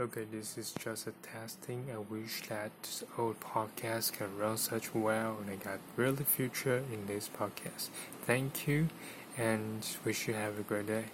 Okay, this is just a testing. I wish that this old podcast can run such well and I got really future in this podcast. Thank you and wish you have a great day.